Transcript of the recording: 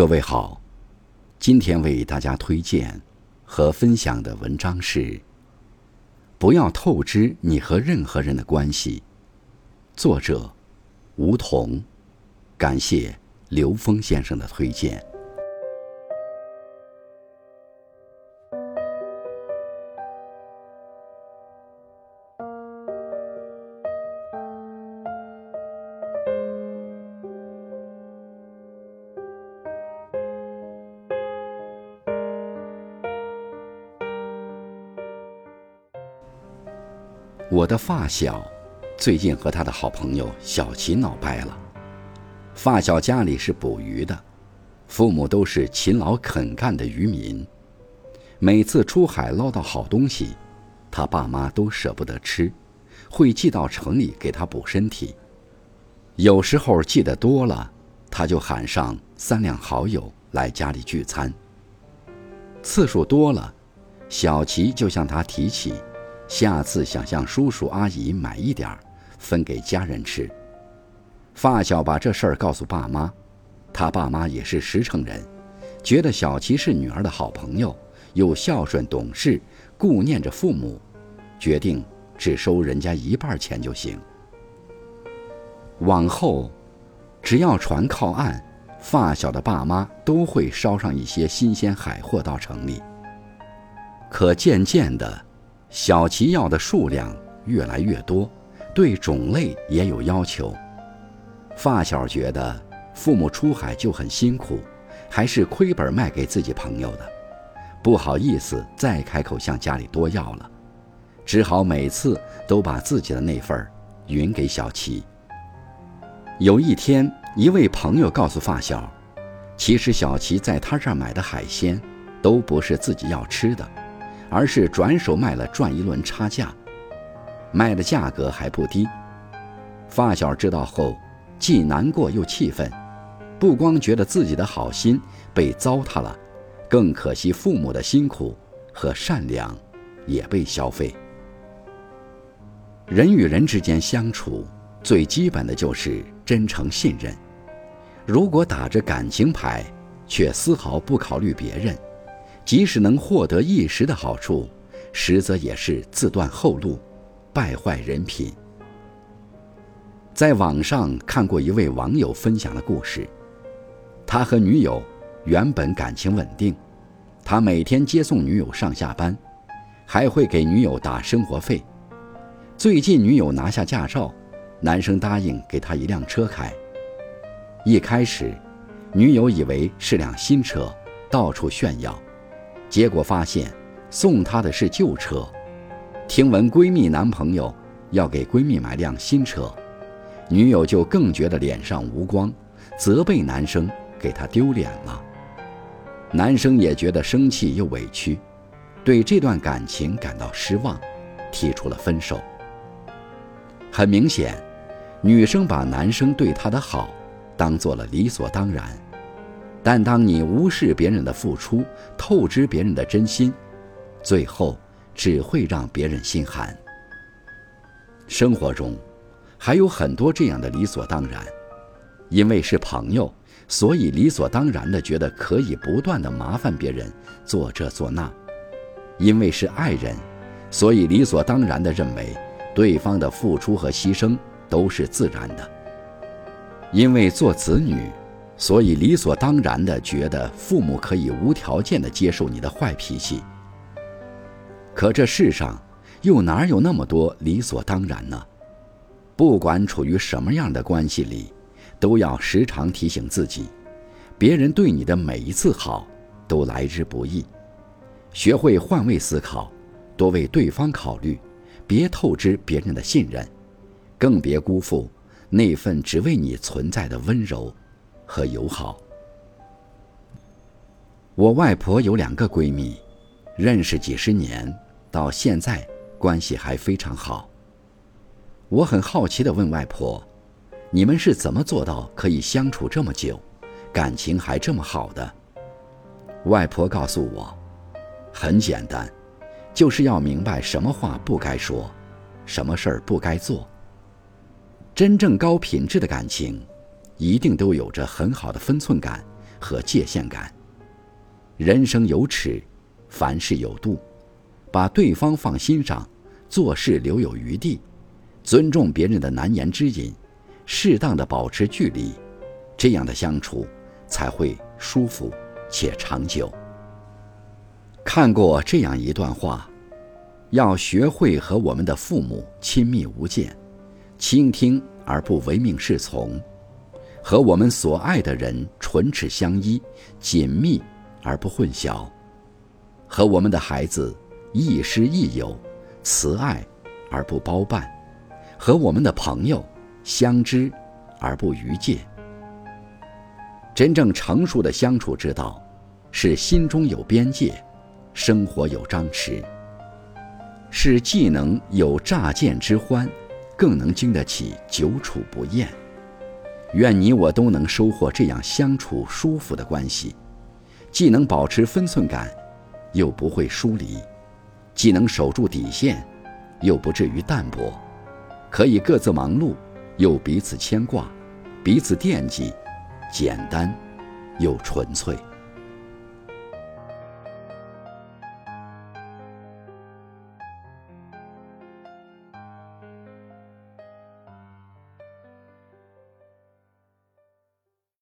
各位好，今天为大家推荐和分享的文章是：不要透支你和任何人的关系。作者：吴桐，感谢刘峰先生的推荐。我的发小最近和他的好朋友小齐闹掰了。发小家里是捕鱼的，父母都是勤劳肯干的渔民。每次出海捞到好东西，他爸妈都舍不得吃，会寄到城里给他补身体。有时候寄得多了，他就喊上三两好友来家里聚餐。次数多了，小齐就向他提起。下次想向叔叔阿姨买一点儿，分给家人吃。发小把这事儿告诉爸妈，他爸妈也是实诚人，觉得小琪是女儿的好朋友，又孝顺懂事，顾念着父母，决定只收人家一半钱就行。往后，只要船靠岸，发小的爸妈都会捎上一些新鲜海货到城里。可渐渐的。小齐要的数量越来越多，对种类也有要求。发小觉得父母出海就很辛苦，还是亏本卖给自己朋友的，不好意思再开口向家里多要了，只好每次都把自己的那份匀给小齐。有一天，一位朋友告诉发小，其实小齐在他这儿买的海鲜，都不是自己要吃的。而是转手卖了赚一轮差价，卖的价格还不低。发小知道后，既难过又气愤，不光觉得自己的好心被糟蹋了，更可惜父母的辛苦和善良也被消费。人与人之间相处，最基本的就是真诚信任。如果打着感情牌，却丝毫不考虑别人。即使能获得一时的好处，实则也是自断后路，败坏人品。在网上看过一位网友分享的故事，他和女友原本感情稳定，他每天接送女友上下班，还会给女友打生活费。最近女友拿下驾照，男生答应给她一辆车开。一开始，女友以为是辆新车，到处炫耀。结果发现，送她的是旧车。听闻闺蜜男朋友要给闺蜜买辆新车，女友就更觉得脸上无光，责备男生给她丢脸了。男生也觉得生气又委屈，对这段感情感到失望，提出了分手。很明显，女生把男生对她的好当做了理所当然。但当你无视别人的付出，透支别人的真心，最后只会让别人心寒。生活中还有很多这样的理所当然，因为是朋友，所以理所当然的觉得可以不断的麻烦别人做这做那；因为是爱人，所以理所当然的认为对方的付出和牺牲都是自然的；因为做子女。所以理所当然的觉得父母可以无条件的接受你的坏脾气。可这世上又哪有那么多理所当然呢？不管处于什么样的关系里，都要时常提醒自己，别人对你的每一次好都来之不易。学会换位思考，多为对方考虑，别透支别人的信任，更别辜负那份只为你存在的温柔。和友好。我外婆有两个闺蜜，认识几十年，到现在关系还非常好。我很好奇的问外婆：“你们是怎么做到可以相处这么久，感情还这么好的？”外婆告诉我：“很简单，就是要明白什么话不该说，什么事儿不该做。真正高品质的感情。”一定都有着很好的分寸感和界限感。人生有尺，凡事有度，把对方放心上，做事留有余地，尊重别人的难言之隐，适当的保持距离，这样的相处才会舒服且长久。看过这样一段话：要学会和我们的父母亲密无间，倾听而不唯命是从；和我们所爱的人唇齿相依，紧密。而不混淆，和我们的孩子亦师亦友，慈爱而不包办；和我们的朋友相知而不逾界。真正成熟的相处之道，是心中有边界，生活有张弛，是既能有乍见之欢，更能经得起久处不厌。愿你我都能收获这样相处舒服的关系。既能保持分寸感，又不会疏离；既能守住底线，又不至于淡薄；可以各自忙碌，又彼此牵挂，彼此惦记，简单又纯粹。